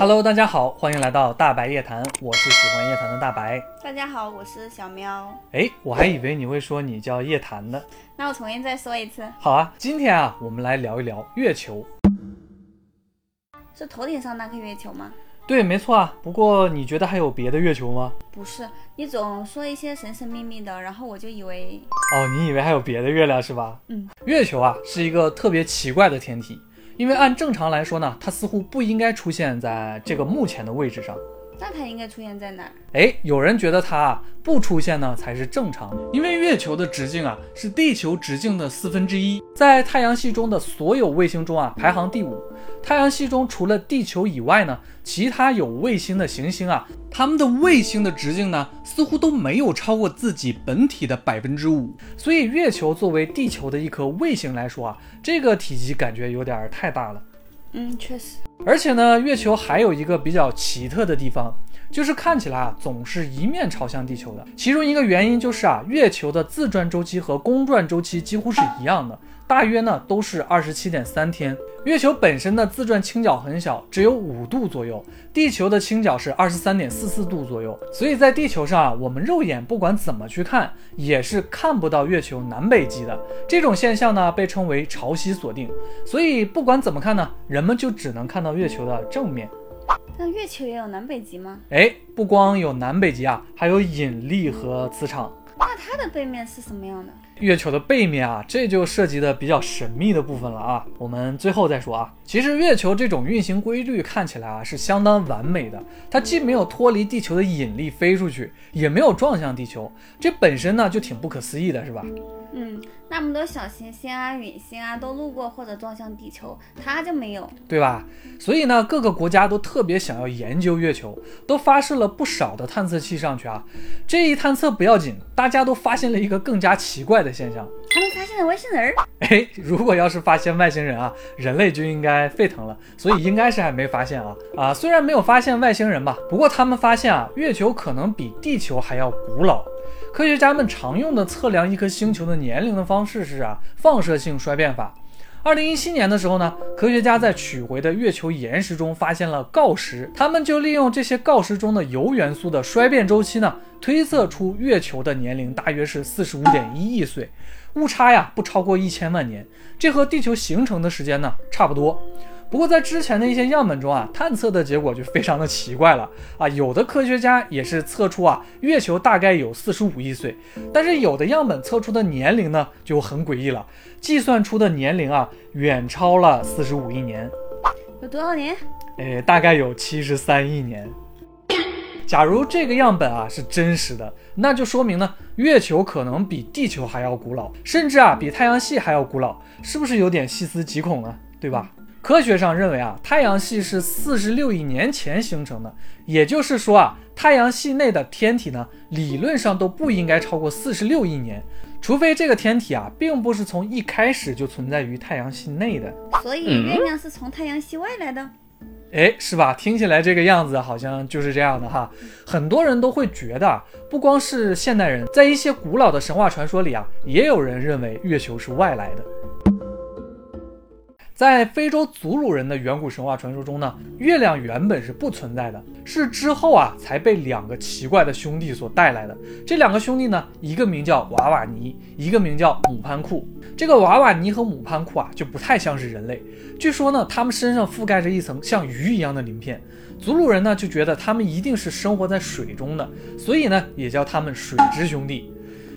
Hello，大家好，欢迎来到大白夜谈，我是喜欢夜谈的大白。大家好，我是小喵。哎，我还以为你会说你叫夜谈呢。那我重新再说一次。好啊，今天啊，我们来聊一聊月球。是头顶上那颗月球吗？对，没错啊。不过你觉得还有别的月球吗？不是，你总说一些神神秘秘的，然后我就以为……哦，你以为还有别的月亮是吧？嗯，月球啊是一个特别奇怪的天体。因为按正常来说呢，它似乎不应该出现在这个目前的位置上。那它应该出现在哪儿？哎，有人觉得它不出现呢才是正常的，因为月球的直径啊是地球直径的四分之一，在太阳系中的所有卫星中啊排行第五。太阳系中除了地球以外呢，其他有卫星的行星啊，它们的卫星的直径呢似乎都没有超过自己本体的百分之五。所以月球作为地球的一颗卫星来说啊，这个体积感觉有点太大了。嗯，确实。而且呢，月球还有一个比较奇特的地方，就是看起来啊总是一面朝向地球的。其中一个原因就是啊，月球的自转周期和公转周期几乎是一样的。大约呢都是二十七点三天。月球本身的自转倾角很小，只有五度左右。地球的倾角是二十三点四四度左右。所以在地球上啊，我们肉眼不管怎么去看，也是看不到月球南北极的。这种现象呢被称为潮汐锁定。所以不管怎么看呢，人们就只能看到月球的正面。那月球也有南北极吗？哎，不光有南北极啊，还有引力和磁场。那它的背面是什么样的？月球的背面啊，这就涉及的比较神秘的部分了啊。我们最后再说啊。其实月球这种运行规律看起来啊是相当完美的，它既没有脱离地球的引力飞出去，也没有撞向地球，这本身呢就挺不可思议的，是吧？嗯，那么多小行星啊、陨星啊都路过或者撞向地球，它就没有，对吧？所以呢，各个国家都特别想要研究月球，都发射了不少的探测器上去啊。这一探测不要紧，大家都发现了一个更加奇怪的现象，他们发现了外星人儿。哎，如果要是发现外星人啊，人类就应该沸腾了。所以应该是还没发现啊啊，虽然没有发现外星人吧，不过他们发现啊，月球可能比地球还要古老。科学家们常用的测量一颗星球的年龄的方式是啊，放射性衰变法。二零一七年的时候呢，科学家在取回的月球岩石中发现了锆石，他们就利用这些锆石中的铀元素的衰变周期呢，推测出月球的年龄大约是四十五点一亿岁，误差呀不超过一千万年，这和地球形成的时间呢差不多。不过在之前的一些样本中啊，探测的结果就非常的奇怪了啊。有的科学家也是测出啊，月球大概有四十五亿岁，但是有的样本测出的年龄呢就很诡异了，计算出的年龄啊远超了四十五亿年。有多少年？哎，大概有七十三亿年。假如这个样本啊是真实的，那就说明呢，月球可能比地球还要古老，甚至啊比太阳系还要古老，是不是有点细思极恐呢？对吧？科学上认为啊，太阳系是四十六亿年前形成的，也就是说啊，太阳系内的天体呢，理论上都不应该超过四十六亿年，除非这个天体啊，并不是从一开始就存在于太阳系内的。所以月亮是从太阳系外来的？哎，是吧？听起来这个样子好像就是这样的哈。很多人都会觉得，不光是现代人，在一些古老的神话传说里啊，也有人认为月球是外来的。在非洲祖鲁人的远古神话传说中呢，月亮原本是不存在的，是之后啊才被两个奇怪的兄弟所带来的。这两个兄弟呢，一个名叫瓦瓦尼，一个名叫姆潘库。这个瓦瓦尼和姆潘库啊，就不太像是人类。据说呢，他们身上覆盖着一层像鱼一样的鳞片。祖鲁人呢就觉得他们一定是生活在水中的，所以呢也叫他们水之兄弟。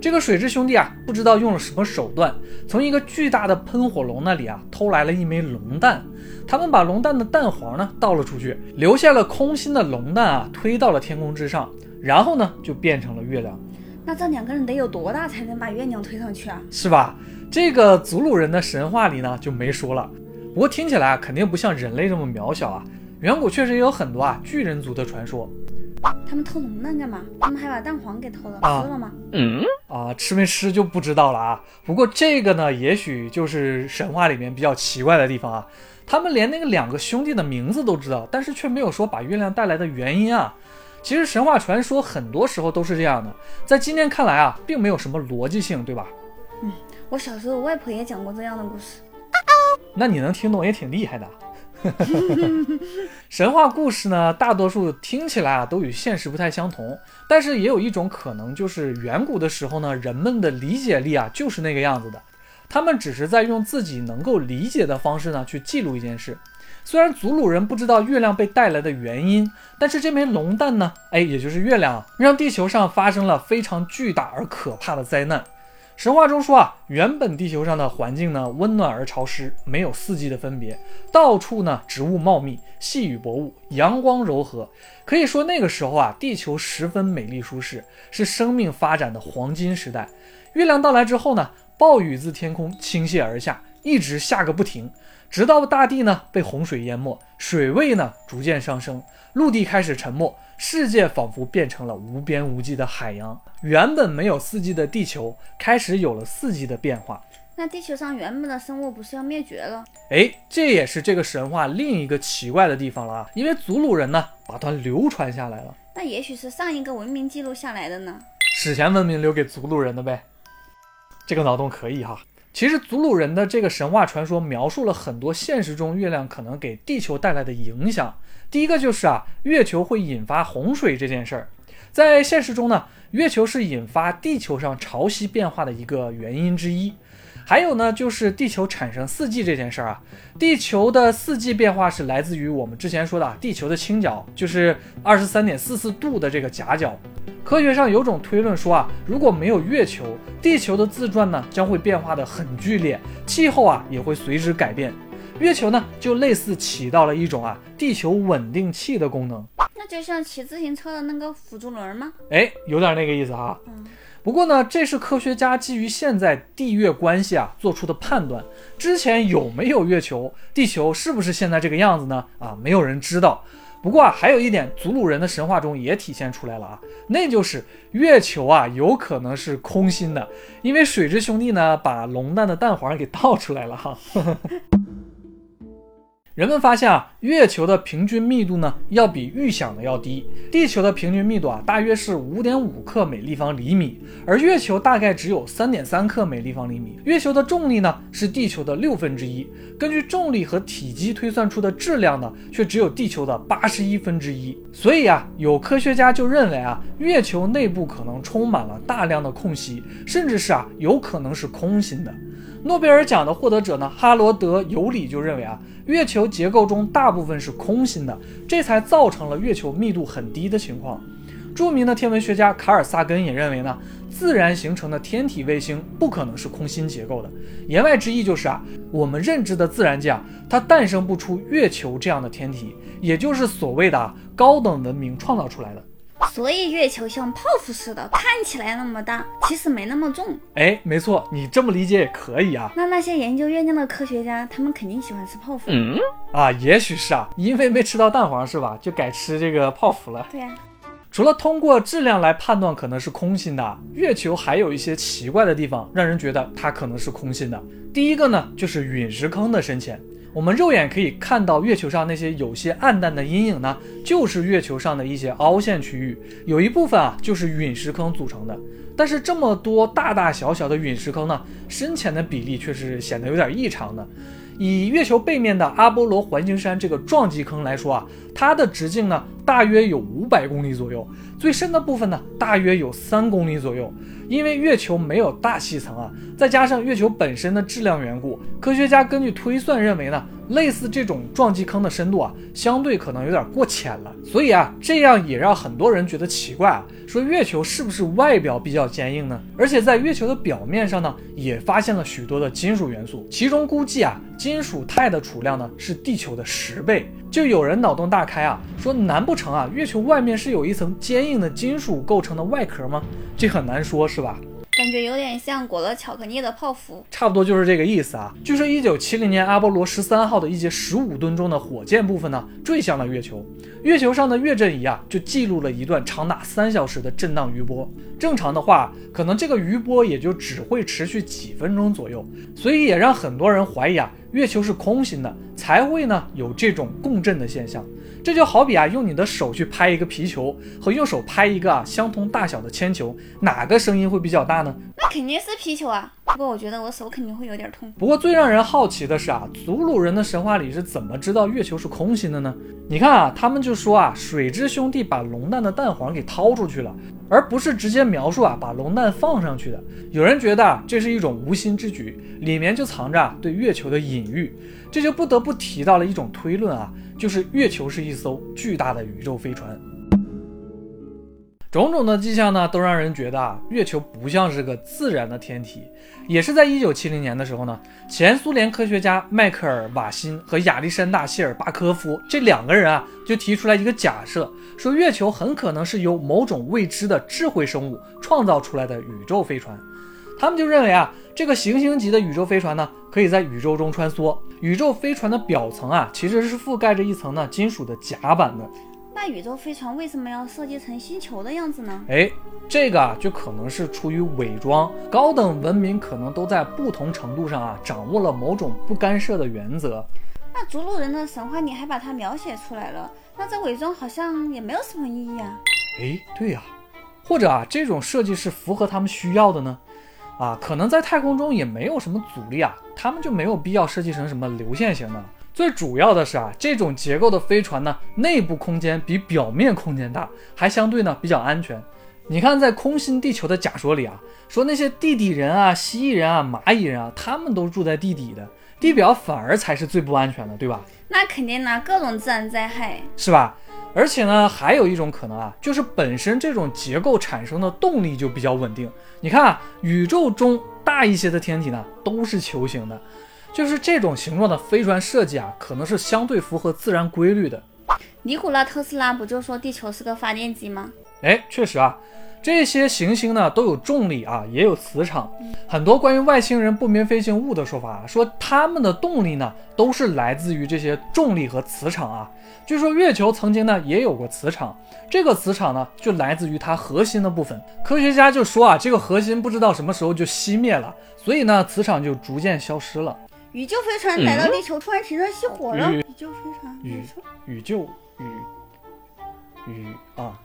这个水之兄弟啊，不知道用了什么手段，从一个巨大的喷火龙那里啊偷来了一枚龙蛋。他们把龙蛋的蛋黄呢倒了出去，留下了空心的龙蛋啊，推到了天空之上，然后呢就变成了月亮。那这两个人得有多大才能把月亮推上去啊？是吧？这个祖鲁人的神话里呢就没说了。不过听起来啊，肯定不像人类这么渺小啊。远古确实也有很多啊巨人族的传说。他们偷龙蛋干嘛？他们还把蛋黄给偷了，吃了吗？嗯啊，吃没吃就不知道了啊。不过这个呢，也许就是神话里面比较奇怪的地方啊。他们连那个两个兄弟的名字都知道，但是却没有说把月亮带来的原因啊。其实神话传说很多时候都是这样的，在今天看来啊，并没有什么逻辑性，对吧？嗯，我小时候外婆也讲过这样的故事。那你能听懂也挺厉害的。神话故事呢，大多数听起来啊都与现实不太相同，但是也有一种可能，就是远古的时候呢，人们的理解力啊就是那个样子的，他们只是在用自己能够理解的方式呢去记录一件事。虽然祖鲁人不知道月亮被带来的原因，但是这枚龙蛋呢，哎，也就是月亮，让地球上发生了非常巨大而可怕的灾难。神话中说啊，原本地球上的环境呢温暖而潮湿，没有四季的分别，到处呢植物茂密，细雨薄雾，阳光柔和，可以说那个时候啊，地球十分美丽舒适，是生命发展的黄金时代。月亮到来之后呢，暴雨自天空倾泻而下，一直下个不停，直到大地呢被洪水淹没，水位呢逐渐上升，陆地开始沉没。世界仿佛变成了无边无际的海洋，原本没有四季的地球开始有了四季的变化。那地球上原本的生物不是要灭绝了？哎，这也是这个神话另一个奇怪的地方了啊！因为祖鲁人呢把它流传下来了。那也许是上一个文明记录下来的呢？史前文明留给祖鲁人的呗。这个脑洞可以哈。其实祖鲁人的这个神话传说描述了很多现实中月亮可能给地球带来的影响。第一个就是啊，月球会引发洪水这件事儿，在现实中呢，月球是引发地球上潮汐变化的一个原因之一。还有呢，就是地球产生四季这件事儿啊，地球的四季变化是来自于我们之前说的地球的倾角，就是二十三点四四度的这个夹角。科学上有种推论说啊，如果没有月球，地球的自转呢将会变化的很剧烈，气候啊也会随之改变。月球呢，就类似起到了一种啊地球稳定器的功能，那就像骑自行车的那个辅助轮吗？哎，有点那个意思哈。嗯，不过呢，这是科学家基于现在地月关系啊做出的判断。之前有没有月球，地球是不是现在这个样子呢？啊，没有人知道。不过啊，还有一点，祖鲁人的神话中也体现出来了啊，那就是月球啊有可能是空心的，因为水之兄弟呢把龙蛋的蛋黄给倒出来了哈。人们发现啊，月球的平均密度呢，要比预想的要低。地球的平均密度啊，大约是五点五克每立方厘米，而月球大概只有三点三克每立方厘米。月球的重力呢，是地球的六分之一。根据重力和体积推算出的质量呢，却只有地球的八十一分之一。所以啊，有科学家就认为啊，月球内部可能充满了大量的空隙，甚至是啊，有可能是空心的。诺贝尔奖的获得者呢，哈罗德·尤里就认为啊，月球结构中大部分是空心的，这才造成了月球密度很低的情况。著名的天文学家卡尔萨根也认为呢，自然形成的天体卫星不可能是空心结构的。言外之意就是啊，我们认知的自然界啊，它诞生不出月球这样的天体，也就是所谓的高等文明创造出来的。所以月球像泡芙似的，看起来那么大，其实没那么重。哎，没错，你这么理解也可以啊。那那些研究月亮的科学家，他们肯定喜欢吃泡芙。嗯啊，也许是啊，因为没吃到蛋黄是吧？就改吃这个泡芙了。对呀。除了通过质量来判断可能是空心的，月球还有一些奇怪的地方，让人觉得它可能是空心的。第一个呢，就是陨石坑的深浅。我们肉眼可以看到月球上那些有些暗淡的阴影呢，就是月球上的一些凹陷区域，有一部分啊就是陨石坑组成的。但是这么多大大小小的陨石坑呢，深浅的比例却是显得有点异常的。以月球背面的阿波罗环形山这个撞击坑来说啊，它的直径呢大约有五百公里左右，最深的部分呢大约有三公里左右。因为月球没有大气层啊，再加上月球本身的质量缘故，科学家根据推算认为呢，类似这种撞击坑的深度啊，相对可能有点过浅了。所以啊，这样也让很多人觉得奇怪啊，说月球是不是外表比较坚硬呢？而且在月球的表面上呢，也发现了许多的金属元素，其中估计啊，金属钛的储量呢是地球的十倍。就有人脑洞大开啊，说难不成啊，月球外面是有一层坚硬的金属构成的外壳吗？这很难说，是吧？感觉有点像裹了巧克力的泡芙，差不多就是这个意思啊。据说一九七零年阿波罗十三号的一节十五吨重的火箭部分呢，坠向了月球，月球上的月震仪啊，就记录了一段长达三小时的震荡余波。正常的话，可能这个余波也就只会持续几分钟左右，所以也让很多人怀疑啊，月球是空心的，才会呢有这种共振的现象。这就好比啊，用你的手去拍一个皮球和用手拍一个啊相同大小的铅球，哪个声音会比较大呢？肯定是皮球啊，不过我觉得我手肯定会有点痛。不过最让人好奇的是啊，祖鲁人的神话里是怎么知道月球是空心的呢？你看啊，他们就说啊，水之兄弟把龙蛋的蛋黄给掏出去了，而不是直接描述啊把龙蛋放上去的。有人觉得啊，这是一种无心之举，里面就藏着对月球的隐喻，这就不得不提到了一种推论啊，就是月球是一艘巨大的宇宙飞船。种种的迹象呢，都让人觉得啊，月球不像是个自然的天体。也是在一九七零年的时候呢，前苏联科学家迈克尔·瓦辛和亚历山大·谢尔巴科夫这两个人啊，就提出来一个假设，说月球很可能是由某种未知的智慧生物创造出来的宇宙飞船。他们就认为啊，这个行星级的宇宙飞船呢，可以在宇宙中穿梭。宇宙飞船的表层啊，其实是覆盖着一层呢金属的甲板的。那宇宙飞船为什么要设计成星球的样子呢？哎，这个啊，就可能是出于伪装。高等文明可能都在不同程度上啊，掌握了某种不干涉的原则。那逐鹿人的神话你还把它描写出来了，那这伪装好像也没有什么意义啊。哎，对呀，或者啊，这种设计是符合他们需要的呢？啊，可能在太空中也没有什么阻力啊，他们就没有必要设计成什么流线型的。最主要的是啊，这种结构的飞船呢，内部空间比表面空间大，还相对呢比较安全。你看，在空心地球的假说里啊，说那些地底人啊、蜥蜴人啊、蚂蚁人啊，他们都住在地底的，地表反而才是最不安全的，对吧？那肯定呢，各种自然灾害，是吧？而且呢，还有一种可能啊，就是本身这种结构产生的动力就比较稳定。你看啊，宇宙中大一些的天体呢，都是球形的。就是这种形状的飞船设计啊，可能是相对符合自然规律的。尼古拉特斯拉不就说地球是个发电机吗？哎，确实啊，这些行星呢都有重力啊，也有磁场。很多关于外星人不明飞行物的说法，啊说他们的动力呢都是来自于这些重力和磁场啊。据说月球曾经呢也有过磁场，这个磁场呢就来自于它核心的部分。科学家就说啊，这个核心不知道什么时候就熄灭了，所以呢磁场就逐渐消失了。宇宙飞船来到地球，突然停车熄火了。宇宙飞船，宇宇宙宇宇啊！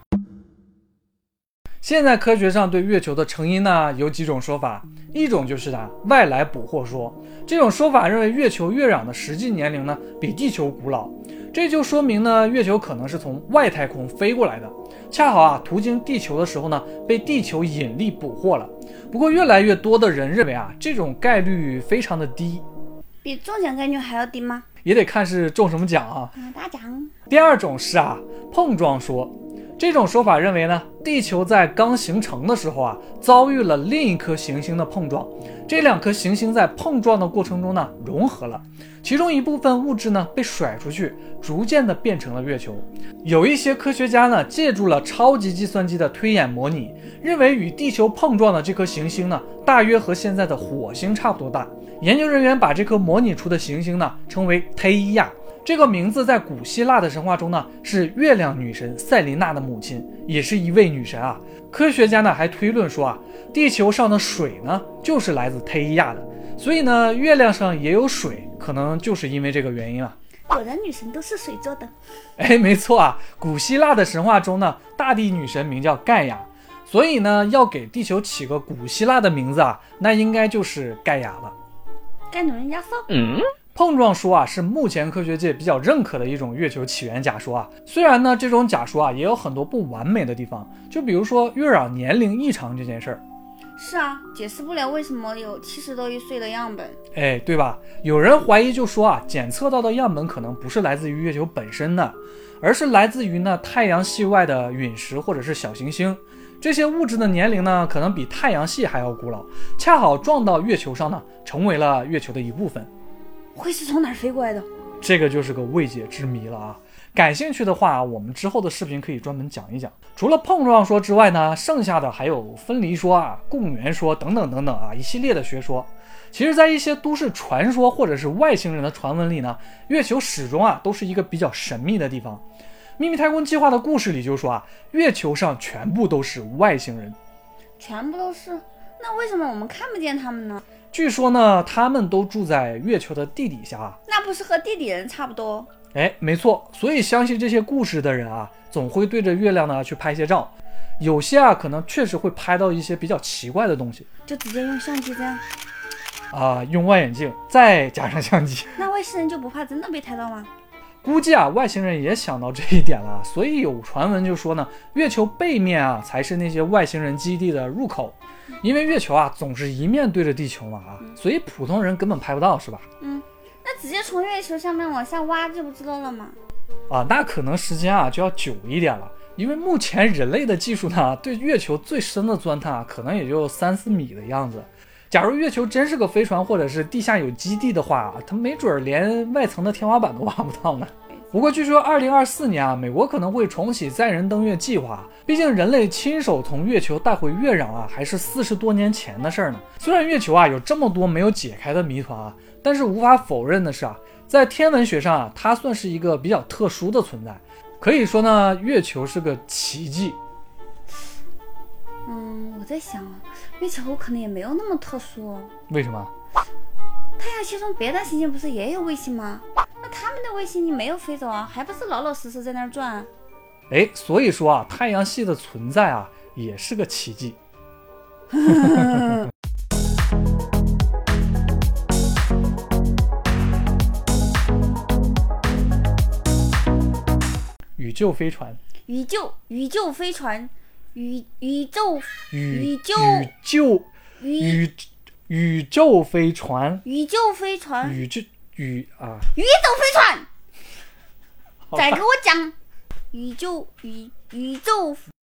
现在科学上对月球的成因呢有几种说法，一种就是啊外来捕获说，这种说法认为月球月壤的实际年龄呢比地球古老，这就说明呢月球可能是从外太空飞过来的，恰好啊途经地球的时候呢被地球引力捕获了。不过越来越多的人认为啊这种概率非常的低。比中奖概率还要低吗？也得看是中什么奖啊。大奖。第二种是啊，碰撞说。这种说法认为呢，地球在刚形成的时候啊，遭遇了另一颗行星的碰撞，这两颗行星在碰撞的过程中呢，融合了，其中一部分物质呢被甩出去，逐渐的变成了月球。有一些科学家呢，借助了超级计算机的推演模拟，认为与地球碰撞的这颗行星呢，大约和现在的火星差不多大。研究人员把这颗模拟出的行星呢，称为忒伊亚。这个名字在古希腊的神话中呢，是月亮女神塞琳娜的母亲，也是一位女神啊。科学家呢还推论说啊，地球上的水呢就是来自忒伊亚的，所以呢月亮上也有水，可能就是因为这个原因啊。果然女神都是水做的。哎，没错啊，古希腊的神话中呢，大地女神名叫盖亚，所以呢要给地球起个古希腊的名字啊，那应该就是盖亚了。盖努人家说，嗯。碰撞说啊，是目前科学界比较认可的一种月球起源假说啊。虽然呢，这种假说啊也有很多不完美的地方，就比如说月壤年龄异常这件事儿。是啊，解释不了为什么有七十多亿岁的样本。哎，对吧？有人怀疑就说啊，检测到的样本可能不是来自于月球本身的，而是来自于呢太阳系外的陨石或者是小行星。这些物质的年龄呢，可能比太阳系还要古老，恰好撞到月球上呢，成为了月球的一部分。会是从哪儿飞过来的？这个就是个未解之谜了啊！感兴趣的话，我们之后的视频可以专门讲一讲。除了碰撞说之外呢，剩下的还有分离说啊、共源说等等等等啊，一系列的学说。其实，在一些都市传说或者是外星人的传闻里呢，月球始终啊都是一个比较神秘的地方。秘密太空计划的故事里就说啊，月球上全部都是外星人，全部都是。那为什么我们看不见他们呢？据说呢，他们都住在月球的地底下，那不是和地底人差不多？哎，没错。所以相信这些故事的人啊，总会对着月亮呢去拍些照。有些啊可能确实会拍到一些比较奇怪的东西就直接用相机这样，啊，用望远镜再加上相机。那外星人就不怕真的被拍到吗？估计啊，外星人也想到这一点了，所以有传闻就说呢，月球背面啊才是那些外星人基地的入口，因为月球啊总是一面对着地球嘛啊，所以普通人根本拍不到，是吧？嗯，那直接从月球上面往下挖，就不知道了吗？啊，那可能时间啊就要久一点了，因为目前人类的技术呢，对月球最深的钻探啊，可能也就三四米的样子。假如月球真是个飞船，或者是地下有基地的话，它没准儿连外层的天花板都挖不到呢。不过据说，二零二四年啊，美国可能会重启载人登月计划。毕竟人类亲手从月球带回月壤啊，还是四十多年前的事儿呢。虽然月球啊有这么多没有解开的谜团啊，但是无法否认的是啊，在天文学上啊，它算是一个比较特殊的存在。可以说呢，月球是个奇迹。嗯，我在想，月球可能也没有那么特殊哦。为什么？太阳系中别的行星不是也有卫星吗？那他们的卫星你没有飞走啊，还不是老老实实在那儿转？哎，所以说啊，太阳系的存在啊，也是个奇迹。宇宙飞船，宇宙宇宙飞船，宇宇宙宇宇宙。宇宙宇。宇宇宙飞船，宇宙飞船，宇宙宇啊，宇宙飞船，再给我讲。宇宙宇宇宙